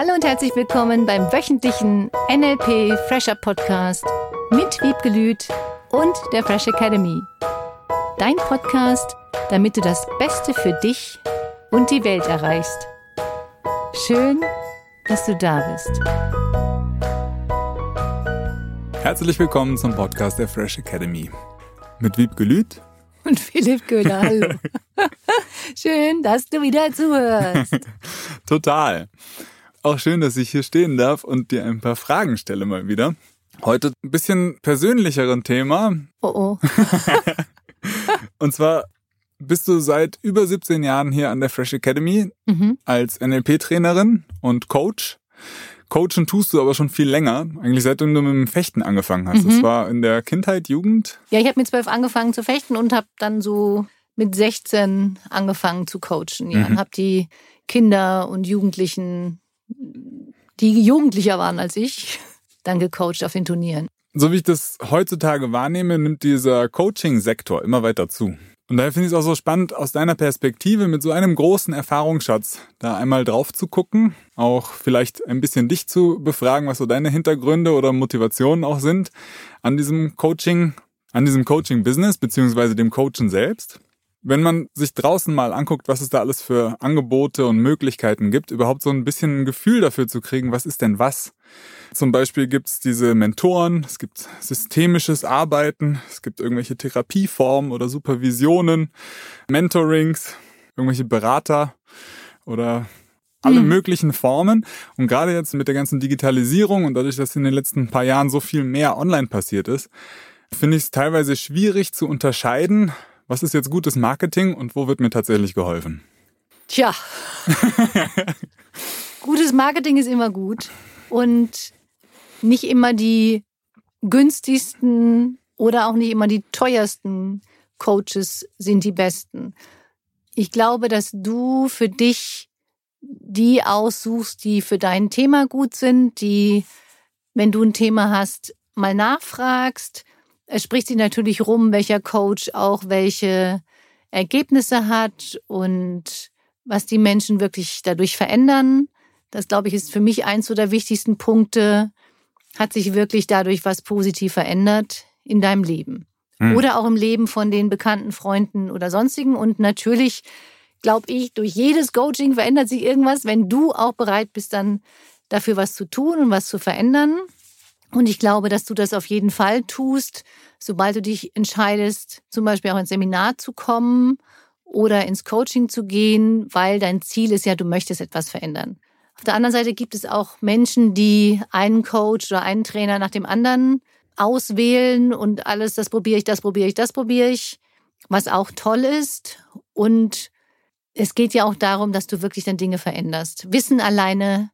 Hallo und herzlich willkommen beim wöchentlichen NLP Fresher Podcast mit Wiebgelüt und der Fresh Academy. Dein Podcast, damit du das Beste für dich und die Welt erreichst. Schön, dass du da bist. Herzlich willkommen zum Podcast der Fresh Academy. Mit Wiebgelüt und Philipp Köhler. Hallo. Schön, dass du wieder zuhörst. Total. Auch schön, dass ich hier stehen darf und dir ein paar Fragen stelle mal wieder. Heute ein bisschen persönlicheren Thema. Oh oh. und zwar bist du seit über 17 Jahren hier an der Fresh Academy mhm. als NLP-Trainerin und Coach. Coachen tust du aber schon viel länger, eigentlich seitdem du mit dem Fechten angefangen hast. Mhm. Das war in der Kindheit, Jugend? Ja, ich habe mit zwölf angefangen zu fechten und habe dann so mit 16 angefangen zu coachen. Ja, mhm. und habe die Kinder und Jugendlichen die jugendlicher waren als ich, dann gecoacht auf den Turnieren. So wie ich das heutzutage wahrnehme, nimmt dieser Coaching-Sektor immer weiter zu. Und daher finde ich es auch so spannend, aus deiner Perspektive mit so einem großen Erfahrungsschatz da einmal drauf zu gucken, auch vielleicht ein bisschen dich zu befragen, was so deine Hintergründe oder Motivationen auch sind an diesem Coaching, an diesem Coaching-Business beziehungsweise dem Coachen selbst wenn man sich draußen mal anguckt, was es da alles für Angebote und Möglichkeiten gibt, überhaupt so ein bisschen ein Gefühl dafür zu kriegen, was ist denn was? Zum Beispiel gibt es diese Mentoren, es gibt systemisches Arbeiten, es gibt irgendwelche Therapieformen oder Supervisionen, Mentorings, irgendwelche Berater oder alle mhm. möglichen Formen. Und gerade jetzt mit der ganzen Digitalisierung und dadurch, dass in den letzten paar Jahren so viel mehr online passiert ist, finde ich es teilweise schwierig zu unterscheiden, was ist jetzt gutes Marketing und wo wird mir tatsächlich geholfen? Tja. gutes Marketing ist immer gut und nicht immer die günstigsten oder auch nicht immer die teuersten Coaches sind die besten. Ich glaube, dass du für dich die aussuchst, die für dein Thema gut sind, die, wenn du ein Thema hast, mal nachfragst, es spricht sich natürlich rum, welcher Coach auch welche Ergebnisse hat und was die Menschen wirklich dadurch verändern. Das, glaube ich, ist für mich eins der wichtigsten Punkte. Hat sich wirklich dadurch was positiv verändert in deinem Leben? Hm. Oder auch im Leben von den bekannten Freunden oder sonstigen. Und natürlich, glaube ich, durch jedes Coaching verändert sich irgendwas, wenn du auch bereit bist, dann dafür was zu tun und was zu verändern. Und ich glaube, dass du das auf jeden Fall tust, sobald du dich entscheidest, zum Beispiel auch ins Seminar zu kommen oder ins Coaching zu gehen, weil dein Ziel ist ja, du möchtest etwas verändern. Auf der anderen Seite gibt es auch Menschen, die einen Coach oder einen Trainer nach dem anderen auswählen und alles, das probiere ich, das probiere ich, das probiere ich, was auch toll ist. Und es geht ja auch darum, dass du wirklich dann Dinge veränderst. Wissen alleine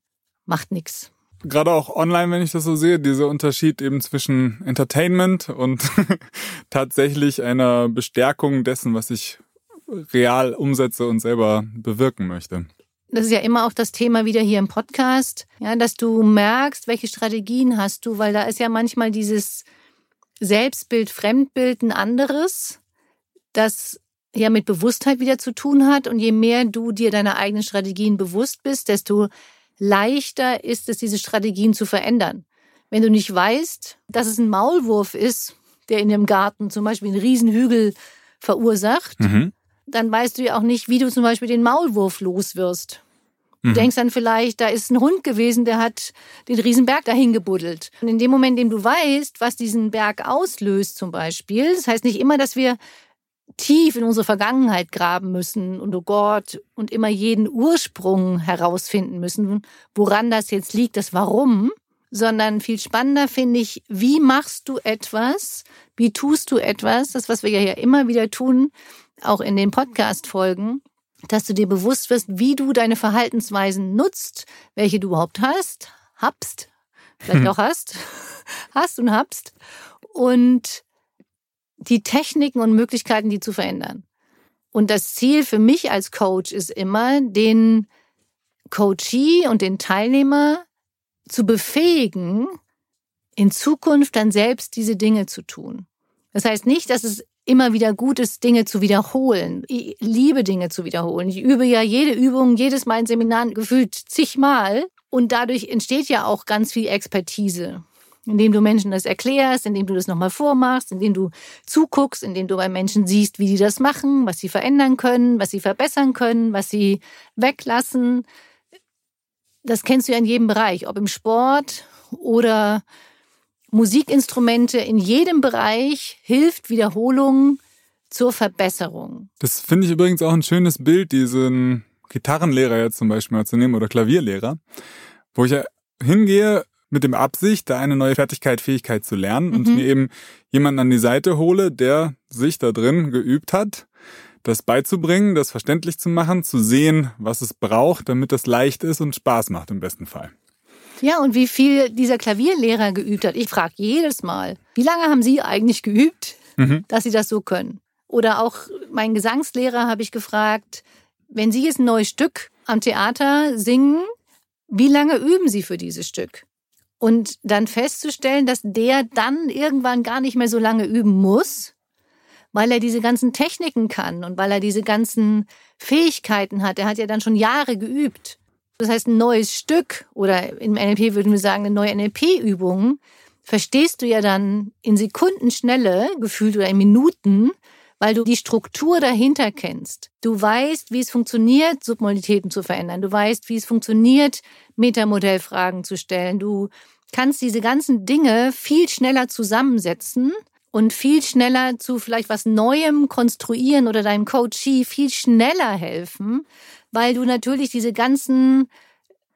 macht nichts gerade auch online, wenn ich das so sehe, dieser Unterschied eben zwischen Entertainment und tatsächlich einer Bestärkung dessen, was ich real umsetze und selber bewirken möchte. Das ist ja immer auch das Thema wieder hier im Podcast, ja, dass du merkst, welche Strategien hast du, weil da ist ja manchmal dieses Selbstbild, Fremdbild ein anderes, das ja mit Bewusstheit wieder zu tun hat. Und je mehr du dir deiner eigenen Strategien bewusst bist, desto leichter ist es, diese Strategien zu verändern. Wenn du nicht weißt, dass es ein Maulwurf ist, der in dem Garten zum Beispiel einen Riesenhügel verursacht, mhm. dann weißt du ja auch nicht, wie du zum Beispiel den Maulwurf loswirst. Du mhm. denkst dann vielleicht, da ist ein Hund gewesen, der hat den Riesenberg dahin gebuddelt. Und in dem Moment, in dem du weißt, was diesen Berg auslöst zum Beispiel, das heißt nicht immer, dass wir tief in unsere Vergangenheit graben müssen und oh Gott und immer jeden Ursprung herausfinden müssen, woran das jetzt liegt, das Warum, sondern viel spannender finde ich, wie machst du etwas, wie tust du etwas, das was wir ja immer wieder tun, auch in den Podcast Folgen, dass du dir bewusst wirst, wie du deine Verhaltensweisen nutzt, welche du überhaupt hast, habst, vielleicht auch hast, hast und habst. Und die Techniken und Möglichkeiten, die zu verändern. Und das Ziel für mich als Coach ist immer, den Coachee und den Teilnehmer zu befähigen, in Zukunft dann selbst diese Dinge zu tun. Das heißt nicht, dass es immer wieder gut ist, Dinge zu wiederholen. Ich liebe Dinge zu wiederholen. Ich übe ja jede Übung, jedes Mal in Seminaren gefühlt zigmal. Und dadurch entsteht ja auch ganz viel Expertise indem du Menschen das erklärst, indem du das nochmal vormachst, indem du zuguckst, indem du bei Menschen siehst, wie die das machen, was sie verändern können, was sie verbessern können, was sie weglassen. Das kennst du ja in jedem Bereich, ob im Sport oder Musikinstrumente. In jedem Bereich hilft Wiederholung zur Verbesserung. Das finde ich übrigens auch ein schönes Bild, diesen Gitarrenlehrer jetzt zum Beispiel mal zu nehmen oder Klavierlehrer, wo ich ja hingehe mit dem Absicht, da eine neue Fertigkeit, Fähigkeit zu lernen mhm. und mir eben jemanden an die Seite hole, der sich da drin geübt hat, das beizubringen, das verständlich zu machen, zu sehen, was es braucht, damit das leicht ist und Spaß macht im besten Fall. Ja, und wie viel dieser Klavierlehrer geübt hat. Ich frage jedes Mal, wie lange haben Sie eigentlich geübt, mhm. dass Sie das so können? Oder auch meinen Gesangslehrer habe ich gefragt, wenn Sie jetzt ein neues Stück am Theater singen, wie lange üben Sie für dieses Stück? Und dann festzustellen, dass der dann irgendwann gar nicht mehr so lange üben muss, weil er diese ganzen Techniken kann und weil er diese ganzen Fähigkeiten hat. Er hat ja dann schon Jahre geübt. Das heißt, ein neues Stück oder im NLP würden wir sagen, eine neue NLP-Übung verstehst du ja dann in Sekundenschnelle, gefühlt oder in Minuten, weil du die Struktur dahinter kennst. Du weißt, wie es funktioniert, Submodalitäten zu verändern. Du weißt, wie es funktioniert, Metamodellfragen zu stellen. Du kannst diese ganzen Dinge viel schneller zusammensetzen und viel schneller zu vielleicht was Neuem konstruieren oder deinem Coachee viel schneller helfen, weil du natürlich diese ganzen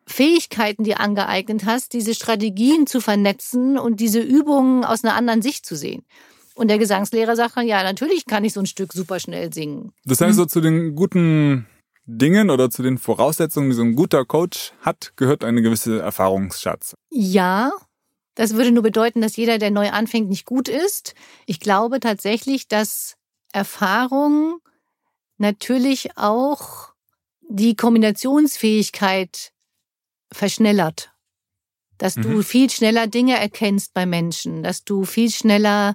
Fähigkeiten dir angeeignet hast, diese Strategien zu vernetzen und diese Übungen aus einer anderen Sicht zu sehen. Und der Gesangslehrer sagt dann, ja, natürlich kann ich so ein Stück super schnell singen. Das heißt, so zu den guten Dingen oder zu den Voraussetzungen, die so ein guter Coach hat, gehört eine gewisse Erfahrungsschatz. Ja, das würde nur bedeuten, dass jeder, der neu anfängt, nicht gut ist. Ich glaube tatsächlich, dass Erfahrung natürlich auch die Kombinationsfähigkeit verschnellert. Dass mhm. du viel schneller Dinge erkennst bei Menschen, dass du viel schneller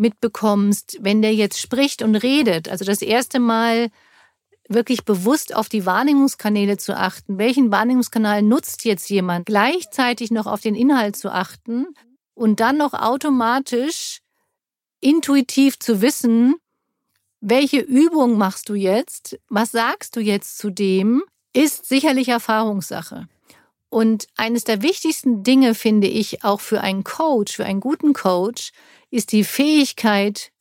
mitbekommst, wenn der jetzt spricht und redet. Also das erste Mal wirklich bewusst auf die Wahrnehmungskanäle zu achten. Welchen Wahrnehmungskanal nutzt jetzt jemand? Gleichzeitig noch auf den Inhalt zu achten und dann noch automatisch intuitiv zu wissen, welche Übung machst du jetzt? Was sagst du jetzt zu dem? Ist sicherlich Erfahrungssache. Und eines der wichtigsten Dinge finde ich auch für einen Coach, für einen guten Coach, ist die Fähigkeit,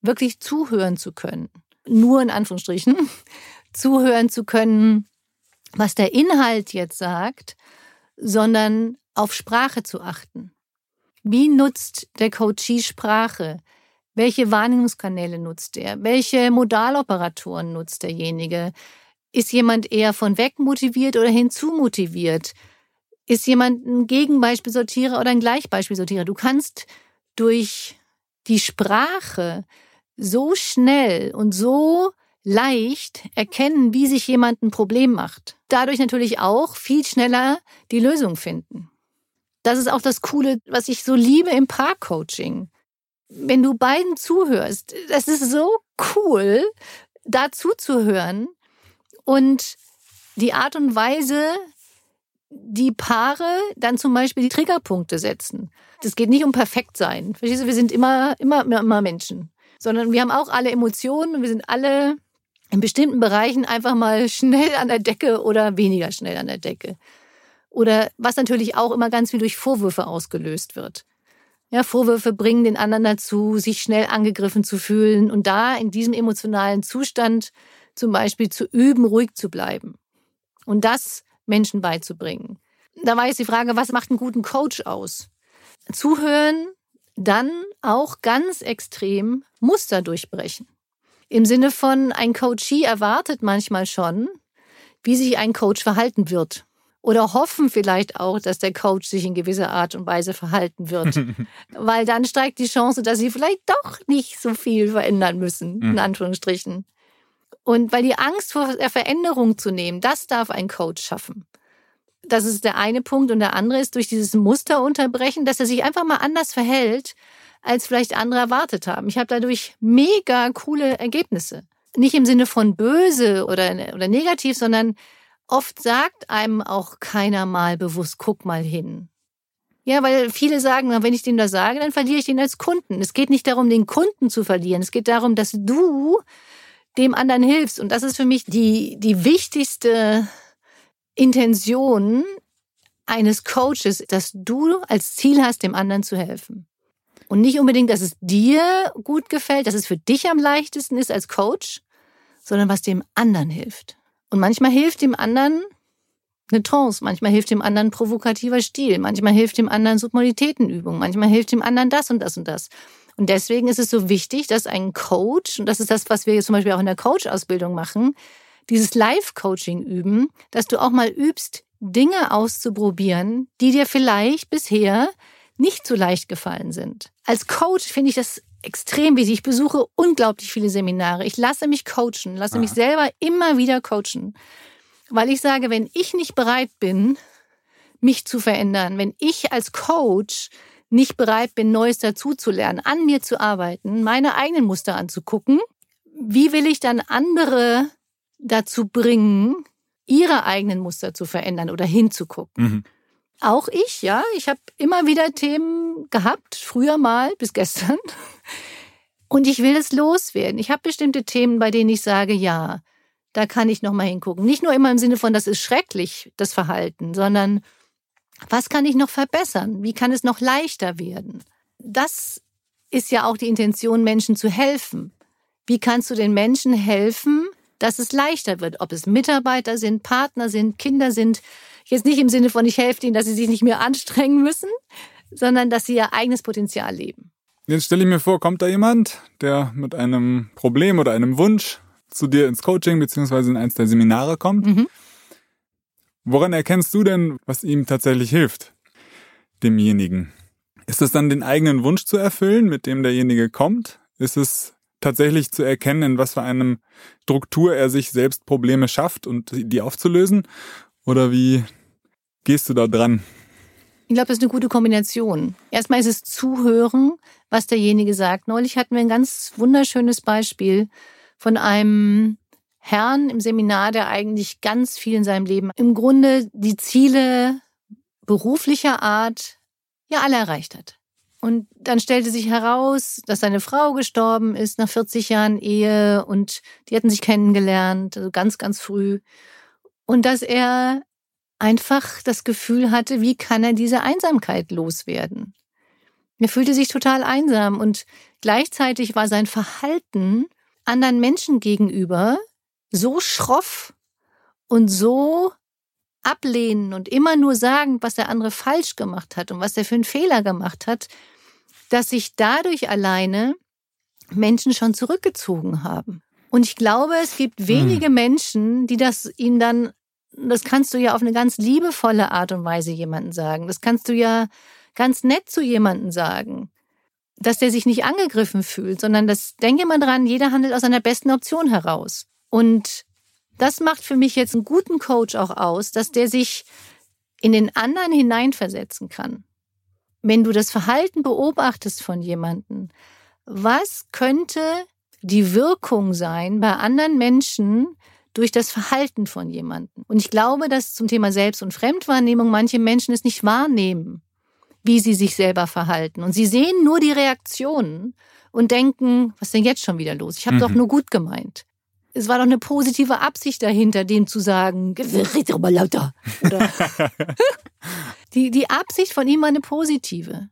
wirklich zuhören zu können nur in Anführungsstrichen, zuhören zu können, was der Inhalt jetzt sagt, sondern auf Sprache zu achten. Wie nutzt der Coachee Sprache? Welche Wahrnehmungskanäle nutzt er? Welche Modaloperatoren nutzt derjenige? Ist jemand eher von weg motiviert oder hinzu motiviert? Ist jemand ein Gegenbeispielsortierer oder ein Gleichbeispielsortierer? Du kannst durch die Sprache so schnell und so leicht erkennen, wie sich jemand ein Problem macht. Dadurch natürlich auch viel schneller die Lösung finden. Das ist auch das Coole, was ich so liebe im Paarcoaching. Wenn du beiden zuhörst, das ist so cool, da zuzuhören und die Art und Weise, die Paare dann zum Beispiel die Triggerpunkte setzen. Das geht nicht um perfekt sein. Verstehst du, wir sind immer, immer, immer Menschen sondern wir haben auch alle Emotionen und wir sind alle in bestimmten Bereichen einfach mal schnell an der Decke oder weniger schnell an der Decke. Oder was natürlich auch immer ganz viel durch Vorwürfe ausgelöst wird. Ja, Vorwürfe bringen den anderen dazu, sich schnell angegriffen zu fühlen und da in diesem emotionalen Zustand zum Beispiel zu üben, ruhig zu bleiben. Und das Menschen beizubringen. Da war jetzt die Frage, was macht einen guten Coach aus? Zuhören, dann auch ganz extrem Muster durchbrechen. Im Sinne von, ein Coachee erwartet manchmal schon, wie sich ein Coach verhalten wird. Oder hoffen vielleicht auch, dass der Coach sich in gewisser Art und Weise verhalten wird. Weil dann steigt die Chance, dass sie vielleicht doch nicht so viel verändern müssen, in mhm. Anführungsstrichen. Und weil die Angst vor der Veränderung zu nehmen, das darf ein Coach schaffen. Das ist der eine Punkt. Und der andere ist durch dieses Muster unterbrechen, dass er sich einfach mal anders verhält, als vielleicht andere erwartet haben. Ich habe dadurch mega coole Ergebnisse. Nicht im Sinne von böse oder, oder negativ, sondern oft sagt einem auch keiner mal bewusst, guck mal hin. Ja, weil viele sagen, wenn ich dem das sage, dann verliere ich den als Kunden. Es geht nicht darum, den Kunden zu verlieren. Es geht darum, dass du dem anderen hilfst. Und das ist für mich die, die wichtigste Intention eines Coaches, dass du als Ziel hast, dem anderen zu helfen. Und nicht unbedingt, dass es dir gut gefällt, dass es für dich am leichtesten ist als Coach, sondern was dem anderen hilft. Und manchmal hilft dem anderen eine Trance, manchmal hilft dem anderen provokativer Stil, manchmal hilft dem anderen Submoditätenübung, manchmal hilft dem anderen das und das und das. Und deswegen ist es so wichtig, dass ein Coach, und das ist das, was wir jetzt zum Beispiel auch in der Coach-Ausbildung machen, dieses Live-Coaching üben, dass du auch mal übst, Dinge auszuprobieren, die dir vielleicht bisher nicht so leicht gefallen sind. Als Coach finde ich das extrem wichtig. Ich besuche unglaublich viele Seminare. Ich lasse mich coachen, lasse Aha. mich selber immer wieder coachen. Weil ich sage, wenn ich nicht bereit bin, mich zu verändern, wenn ich als Coach nicht bereit bin, Neues dazuzulernen, an mir zu arbeiten, meine eigenen Muster anzugucken, wie will ich dann andere dazu bringen, ihre eigenen Muster zu verändern oder hinzugucken? Mhm. Auch ich, ja, ich habe immer wieder Themen gehabt, früher mal bis gestern. Und ich will es loswerden. Ich habe bestimmte Themen, bei denen ich sage, ja, da kann ich noch mal hingucken. Nicht nur immer im Sinne von, das ist schrecklich, das Verhalten, sondern was kann ich noch verbessern? Wie kann es noch leichter werden? Das ist ja auch die Intention, Menschen zu helfen. Wie kannst du den Menschen helfen, dass es leichter wird? Ob es Mitarbeiter sind, Partner sind, Kinder sind. Jetzt nicht im Sinne von, ich helfe ihnen, dass sie sich nicht mehr anstrengen müssen, sondern dass sie ihr eigenes Potenzial leben. Jetzt stelle ich mir vor, kommt da jemand, der mit einem Problem oder einem Wunsch zu dir ins Coaching beziehungsweise in eins der Seminare kommt. Mhm. Woran erkennst du denn, was ihm tatsächlich hilft, demjenigen? Ist es dann den eigenen Wunsch zu erfüllen, mit dem derjenige kommt? Ist es tatsächlich zu erkennen, in was für einem Struktur er sich selbst Probleme schafft und die aufzulösen? Oder wie gehst du da dran? Ich glaube, das ist eine gute Kombination. Erstmal ist es Zuhören, was derjenige sagt. Neulich hatten wir ein ganz wunderschönes Beispiel von einem Herrn im Seminar, der eigentlich ganz viel in seinem Leben im Grunde die Ziele beruflicher Art ja alle erreicht hat. Und dann stellte sich heraus, dass seine Frau gestorben ist nach 40 Jahren Ehe und die hatten sich kennengelernt, also ganz, ganz früh. Und dass er einfach das Gefühl hatte, wie kann er diese Einsamkeit loswerden? Er fühlte sich total einsam und gleichzeitig war sein Verhalten anderen Menschen gegenüber so schroff und so ablehnen und immer nur sagen, was der andere falsch gemacht hat und was er für einen Fehler gemacht hat, dass sich dadurch alleine Menschen schon zurückgezogen haben. Und ich glaube, es gibt hm. wenige hm. Menschen, die das ihm dann, das kannst du ja auf eine ganz liebevolle Art und Weise jemanden sagen. Das kannst du ja ganz nett zu jemanden sagen dass der sich nicht angegriffen fühlt, sondern das, denke mal dran, jeder handelt aus seiner besten Option heraus. Und das macht für mich jetzt einen guten Coach auch aus, dass der sich in den anderen hineinversetzen kann. Wenn du das Verhalten beobachtest von jemandem, was könnte die Wirkung sein bei anderen Menschen durch das Verhalten von jemandem? Und ich glaube, dass zum Thema Selbst- und Fremdwahrnehmung manche Menschen es nicht wahrnehmen wie sie sich selber verhalten. Und sie sehen nur die Reaktionen und denken, was ist denn jetzt schon wieder los? Ich habe mhm. doch nur gut gemeint. Es war doch eine positive Absicht dahinter, dem zu sagen, red doch mal lauter. Oder die, die Absicht von ihm war eine positive.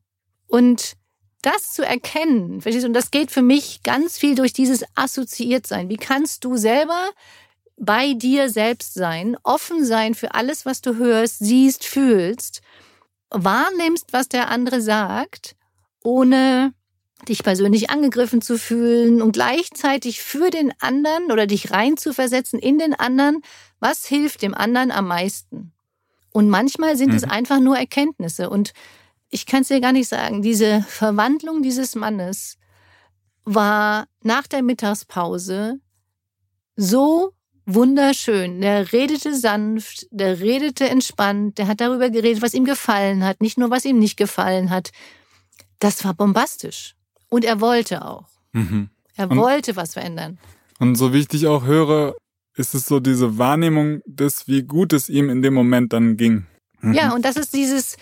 Und das zu erkennen, verstehst du, und das geht für mich ganz viel durch dieses assoziiert sein. Wie kannst du selber bei dir selbst sein, offen sein für alles, was du hörst, siehst, fühlst wahrnimmst, was der andere sagt, ohne dich persönlich angegriffen zu fühlen und gleichzeitig für den anderen oder dich reinzuversetzen in den anderen, was hilft dem anderen am meisten. Und manchmal sind mhm. es einfach nur Erkenntnisse. Und ich kann es dir gar nicht sagen, diese Verwandlung dieses Mannes war nach der Mittagspause so wunderschön. Der redete sanft, der redete entspannt, der hat darüber geredet, was ihm gefallen hat, nicht nur was ihm nicht gefallen hat. Das war bombastisch. Und er wollte auch. Mhm. Er und, wollte was verändern. Und so wie ich dich auch höre, ist es so diese Wahrnehmung des, wie gut es ihm in dem Moment dann ging. Mhm. Ja, und das ist dieses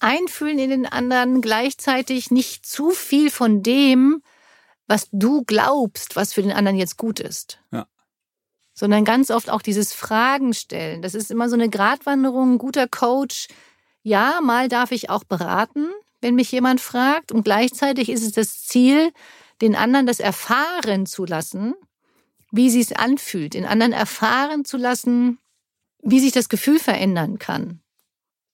Einfühlen in den anderen, gleichzeitig nicht zu viel von dem, was du glaubst, was für den anderen jetzt gut ist. Ja. Sondern ganz oft auch dieses Fragen stellen. Das ist immer so eine Gratwanderung, ein guter Coach. Ja, mal darf ich auch beraten, wenn mich jemand fragt. Und gleichzeitig ist es das Ziel, den anderen das erfahren zu lassen, wie sie es anfühlt, den anderen erfahren zu lassen, wie sich das Gefühl verändern kann.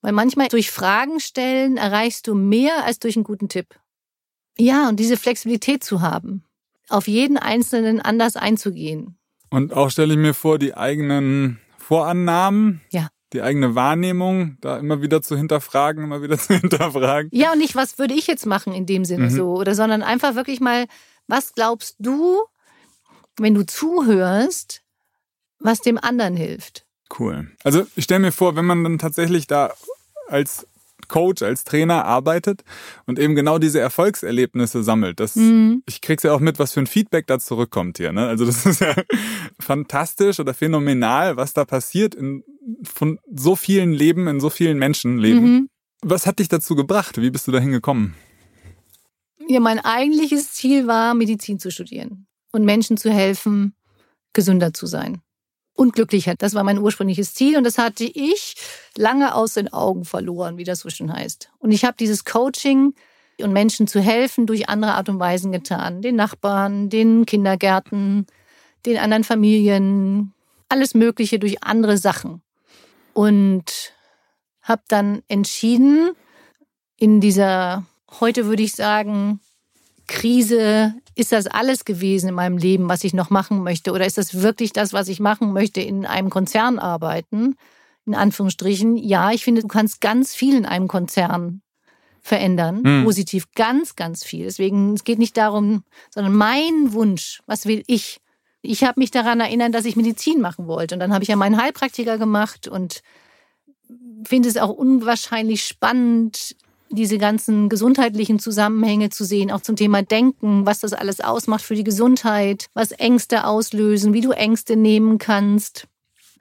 Weil manchmal durch Fragen stellen erreichst du mehr als durch einen guten Tipp. Ja, und diese Flexibilität zu haben, auf jeden Einzelnen anders einzugehen. Und auch stelle ich mir vor, die eigenen Vorannahmen, ja. Die eigene Wahrnehmung, da immer wieder zu hinterfragen, immer wieder zu hinterfragen. Ja, und nicht, was würde ich jetzt machen in dem Sinne mhm. so, oder sondern einfach wirklich mal, was glaubst du, wenn du zuhörst, was dem anderen hilft? Cool. Also ich stelle mir vor, wenn man dann tatsächlich da als Coach, als Trainer arbeitet und eben genau diese Erfolgserlebnisse sammelt. Das, mhm. Ich krieg's ja auch mit, was für ein Feedback da zurückkommt hier. Ne? Also das ist ja fantastisch oder phänomenal, was da passiert in von so vielen Leben, in so vielen Menschenleben. Mhm. Was hat dich dazu gebracht? Wie bist du dahin gekommen? Ja, mein eigentliches Ziel war, Medizin zu studieren und Menschen zu helfen, gesünder zu sein und glücklicher. Das war mein ursprüngliches Ziel und das hatte ich lange aus den Augen verloren, wie das so schön heißt. Und ich habe dieses Coaching und Menschen zu helfen durch andere Art und Weisen getan. Den Nachbarn, den Kindergärten, den anderen Familien, alles Mögliche durch andere Sachen. Und habe dann entschieden, in dieser, heute würde ich sagen, Krise, ist das alles gewesen in meinem Leben, was ich noch machen möchte? Oder ist das wirklich das, was ich machen möchte, in einem Konzern arbeiten? In Anführungsstrichen. Ja, ich finde, du kannst ganz viel in einem Konzern verändern. Hm. Positiv ganz, ganz viel. Deswegen, es geht nicht darum, sondern mein Wunsch, was will ich? Ich habe mich daran erinnert, dass ich Medizin machen wollte. Und dann habe ich ja meinen Heilpraktiker gemacht und finde es auch unwahrscheinlich spannend, diese ganzen gesundheitlichen Zusammenhänge zu sehen, auch zum Thema Denken, was das alles ausmacht für die Gesundheit, was Ängste auslösen, wie du Ängste nehmen kannst.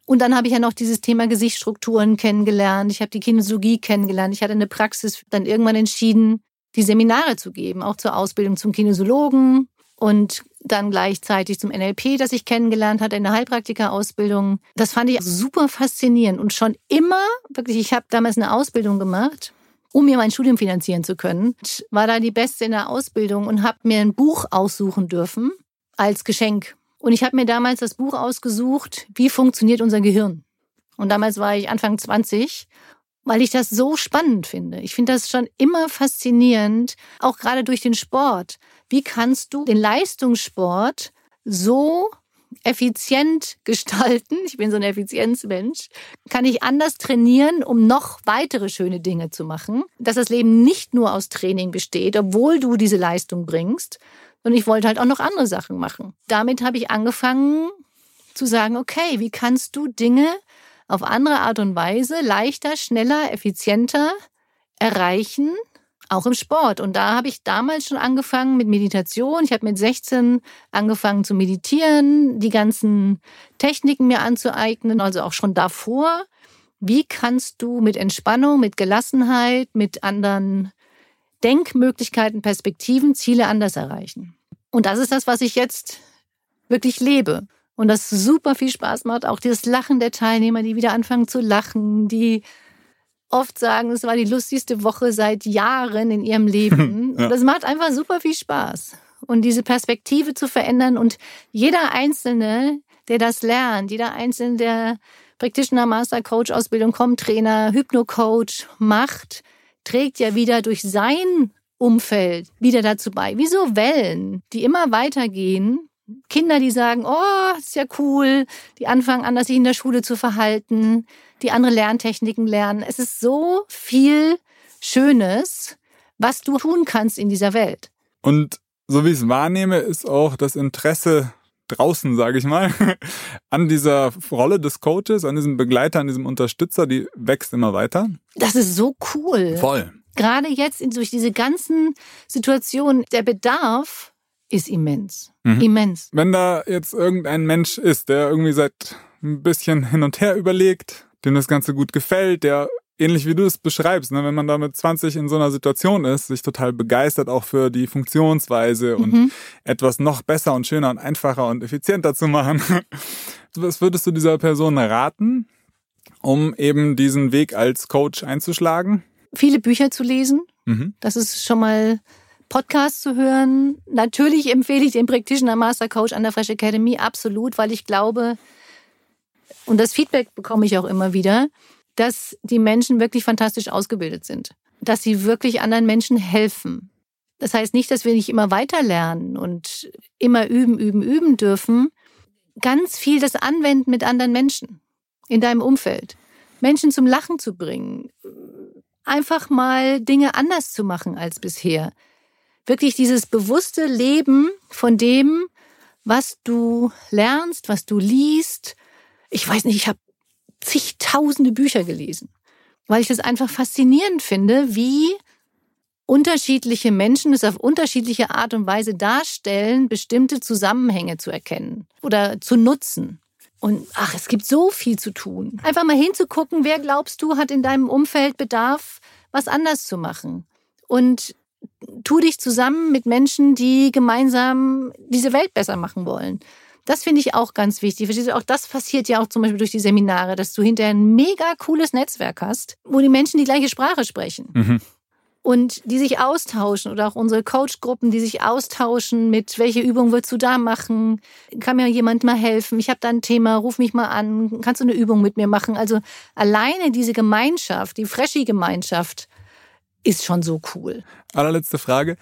Und dann habe ich ja noch dieses Thema Gesichtsstrukturen kennengelernt. Ich habe die Kinesiologie kennengelernt. Ich hatte eine Praxis dann irgendwann entschieden, die Seminare zu geben, auch zur Ausbildung zum Kinesiologen und dann gleichzeitig zum NLP, das ich kennengelernt hatte in der Heilpraktika-Ausbildung. Das fand ich super faszinierend und schon immer, wirklich, ich habe damals eine Ausbildung gemacht um mir mein Studium finanzieren zu können. Ich war da die Beste in der Ausbildung und habe mir ein Buch aussuchen dürfen als Geschenk. Und ich habe mir damals das Buch ausgesucht, wie funktioniert unser Gehirn. Und damals war ich Anfang 20, weil ich das so spannend finde. Ich finde das schon immer faszinierend, auch gerade durch den Sport. Wie kannst du den Leistungssport so effizient gestalten, ich bin so ein Effizienzmensch, kann ich anders trainieren, um noch weitere schöne Dinge zu machen. Dass das Leben nicht nur aus Training besteht, obwohl du diese Leistung bringst, sondern ich wollte halt auch noch andere Sachen machen. Damit habe ich angefangen zu sagen, okay, wie kannst du Dinge auf andere Art und Weise leichter, schneller, effizienter erreichen, auch im Sport. Und da habe ich damals schon angefangen mit Meditation. Ich habe mit 16 angefangen zu meditieren, die ganzen Techniken mir anzueignen, also auch schon davor. Wie kannst du mit Entspannung, mit Gelassenheit, mit anderen Denkmöglichkeiten, Perspektiven Ziele anders erreichen? Und das ist das, was ich jetzt wirklich lebe. Und das super viel Spaß macht. Auch dieses Lachen der Teilnehmer, die wieder anfangen zu lachen, die oft sagen, es war die lustigste Woche seit Jahren in ihrem Leben. ja. Das macht einfach super viel Spaß. Und diese Perspektive zu verändern und jeder Einzelne, der das lernt, jeder Einzelne, der Practitioner, Master Coach Ausbildung, Com-Trainer, Hypno-Coach macht, trägt ja wieder durch sein Umfeld wieder dazu bei. Wie so Wellen, die immer weitergehen. Kinder, die sagen, oh, ist ja cool, die anfangen an, sich in der Schule zu verhalten die andere Lerntechniken lernen. Es ist so viel Schönes, was du tun kannst in dieser Welt. Und so wie ich es wahrnehme, ist auch das Interesse draußen, sage ich mal, an dieser Rolle des Coaches, an diesem Begleiter, an diesem Unterstützer, die wächst immer weiter. Das ist so cool. Voll. Gerade jetzt durch diese ganzen Situationen, der Bedarf ist immens. Mhm. Immens. Wenn da jetzt irgendein Mensch ist, der irgendwie seit ein bisschen hin und her überlegt, dem das Ganze gut gefällt, der ähnlich wie du es beschreibst, ne, wenn man da mit 20 in so einer Situation ist, sich total begeistert auch für die Funktionsweise mhm. und etwas noch besser und schöner und einfacher und effizienter zu machen. Was würdest du dieser Person raten, um eben diesen Weg als Coach einzuschlagen? Viele Bücher zu lesen. Mhm. Das ist schon mal Podcast zu hören. Natürlich empfehle ich den Practitioner Master Coach an der Fresh Academy absolut, weil ich glaube, und das Feedback bekomme ich auch immer wieder, dass die Menschen wirklich fantastisch ausgebildet sind, dass sie wirklich anderen Menschen helfen. Das heißt nicht, dass wir nicht immer weiter lernen und immer üben, üben, üben dürfen. Ganz viel das Anwenden mit anderen Menschen in deinem Umfeld. Menschen zum Lachen zu bringen. Einfach mal Dinge anders zu machen als bisher. Wirklich dieses bewusste Leben von dem, was du lernst, was du liest. Ich weiß nicht, ich habe zigtausende Bücher gelesen, weil ich das einfach faszinierend finde, wie unterschiedliche Menschen es auf unterschiedliche Art und Weise darstellen, bestimmte Zusammenhänge zu erkennen oder zu nutzen. Und ach, es gibt so viel zu tun. Einfach mal hinzugucken, wer glaubst du hat in deinem Umfeld Bedarf, was anders zu machen. Und tu dich zusammen mit Menschen, die gemeinsam diese Welt besser machen wollen. Das finde ich auch ganz wichtig. Verstehst du, auch das passiert ja auch zum Beispiel durch die Seminare, dass du hinterher ein mega cooles Netzwerk hast, wo die Menschen die gleiche Sprache sprechen. Mhm. Und die sich austauschen oder auch unsere Coachgruppen, die sich austauschen mit, welche Übung willst du da machen? Kann mir jemand mal helfen? Ich habe da ein Thema, ruf mich mal an. Kannst du eine Übung mit mir machen? Also alleine diese Gemeinschaft, die Freschi-Gemeinschaft, ist schon so cool. Allerletzte Frage.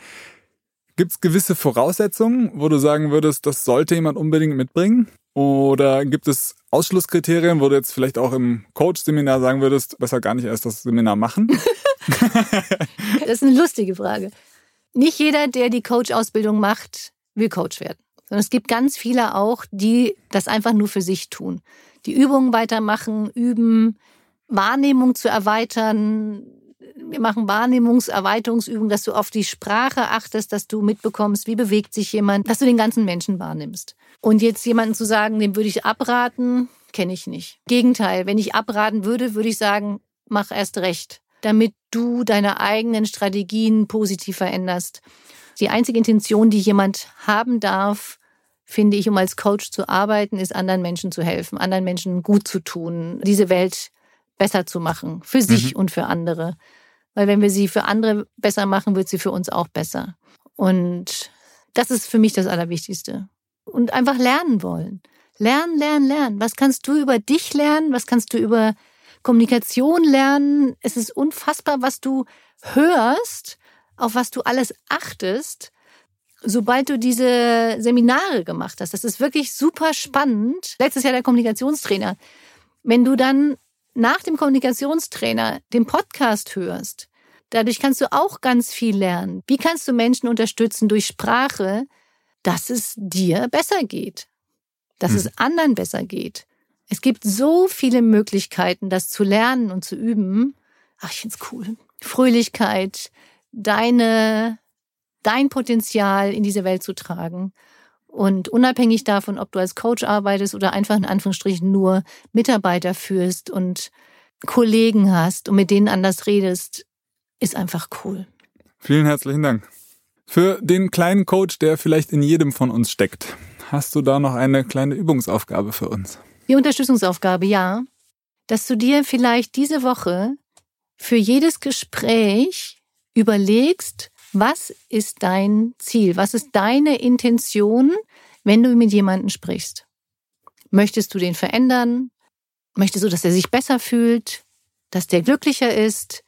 Gibt es gewisse Voraussetzungen, wo du sagen würdest, das sollte jemand unbedingt mitbringen? Oder gibt es Ausschlusskriterien, wo du jetzt vielleicht auch im Coach-Seminar sagen würdest, besser gar nicht erst das Seminar machen? das ist eine lustige Frage. Nicht jeder, der die Coach-Ausbildung macht, will Coach werden. Sondern es gibt ganz viele auch, die das einfach nur für sich tun. Die Übungen weitermachen, üben, Wahrnehmung zu erweitern, wir machen Wahrnehmungserweiterungsübungen, dass du auf die Sprache achtest, dass du mitbekommst, wie bewegt sich jemand, dass du den ganzen Menschen wahrnimmst. Und jetzt jemanden zu sagen, dem würde ich abraten, kenne ich nicht. Gegenteil, wenn ich abraten würde, würde ich sagen, mach erst recht, damit du deine eigenen Strategien positiv veränderst. Die einzige Intention, die jemand haben darf, finde ich, um als Coach zu arbeiten, ist anderen Menschen zu helfen, anderen Menschen gut zu tun, diese Welt besser zu machen, für sich mhm. und für andere. Weil wenn wir sie für andere besser machen, wird sie für uns auch besser. Und das ist für mich das Allerwichtigste. Und einfach lernen wollen. Lernen, lernen, lernen. Was kannst du über dich lernen? Was kannst du über Kommunikation lernen? Es ist unfassbar, was du hörst, auf was du alles achtest, sobald du diese Seminare gemacht hast. Das ist wirklich super spannend. Letztes Jahr der Kommunikationstrainer. Wenn du dann nach dem Kommunikationstrainer den Podcast hörst, dadurch kannst du auch ganz viel lernen. Wie kannst du Menschen unterstützen durch Sprache, dass es dir besser geht, dass hm. es anderen besser geht? Es gibt so viele Möglichkeiten, das zu lernen und zu üben. Ach, ich find's cool. Fröhlichkeit, deine, dein Potenzial in diese Welt zu tragen. Und unabhängig davon, ob du als Coach arbeitest oder einfach in Anführungsstrichen nur Mitarbeiter führst und Kollegen hast und mit denen anders redest, ist einfach cool. Vielen herzlichen Dank. Für den kleinen Coach, der vielleicht in jedem von uns steckt, hast du da noch eine kleine Übungsaufgabe für uns? Die Unterstützungsaufgabe, ja. Dass du dir vielleicht diese Woche für jedes Gespräch überlegst, was ist dein Ziel? Was ist deine Intention, wenn du mit jemandem sprichst? Möchtest du den verändern? Möchtest du, dass er sich besser fühlt? Dass der glücklicher ist?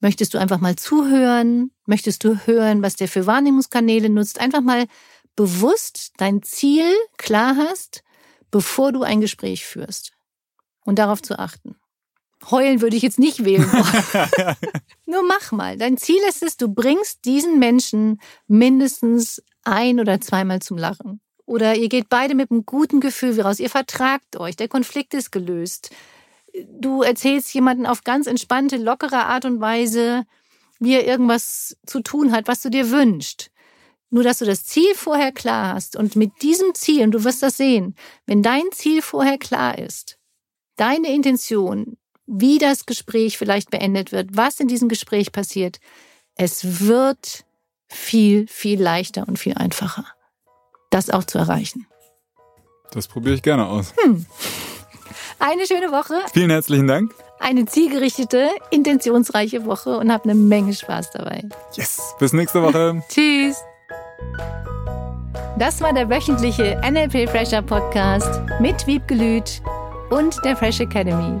Möchtest du einfach mal zuhören? Möchtest du hören, was der für Wahrnehmungskanäle nutzt? Einfach mal bewusst dein Ziel klar hast, bevor du ein Gespräch führst. Und darauf zu achten. Heulen würde ich jetzt nicht wählen. Nur mach mal. Dein Ziel ist es, du bringst diesen Menschen mindestens ein oder zweimal zum Lachen. Oder ihr geht beide mit einem guten Gefühl raus. Ihr vertragt euch. Der Konflikt ist gelöst. Du erzählst jemanden auf ganz entspannte, lockere Art und Weise, wie er irgendwas zu tun hat, was du dir wünschst. Nur, dass du das Ziel vorher klar hast und mit diesem Ziel, und du wirst das sehen, wenn dein Ziel vorher klar ist, deine Intention, wie das Gespräch vielleicht beendet wird, was in diesem Gespräch passiert, es wird viel, viel leichter und viel einfacher, das auch zu erreichen. Das probiere ich gerne aus. Hm. Eine schöne Woche. Vielen herzlichen Dank. Eine zielgerichtete, intentionsreiche Woche und hab eine Menge Spaß dabei. Yes. Bis nächste Woche. Tschüss. Das war der wöchentliche NLP Fresher Podcast mit Wiebgelüt und der Fresh Academy.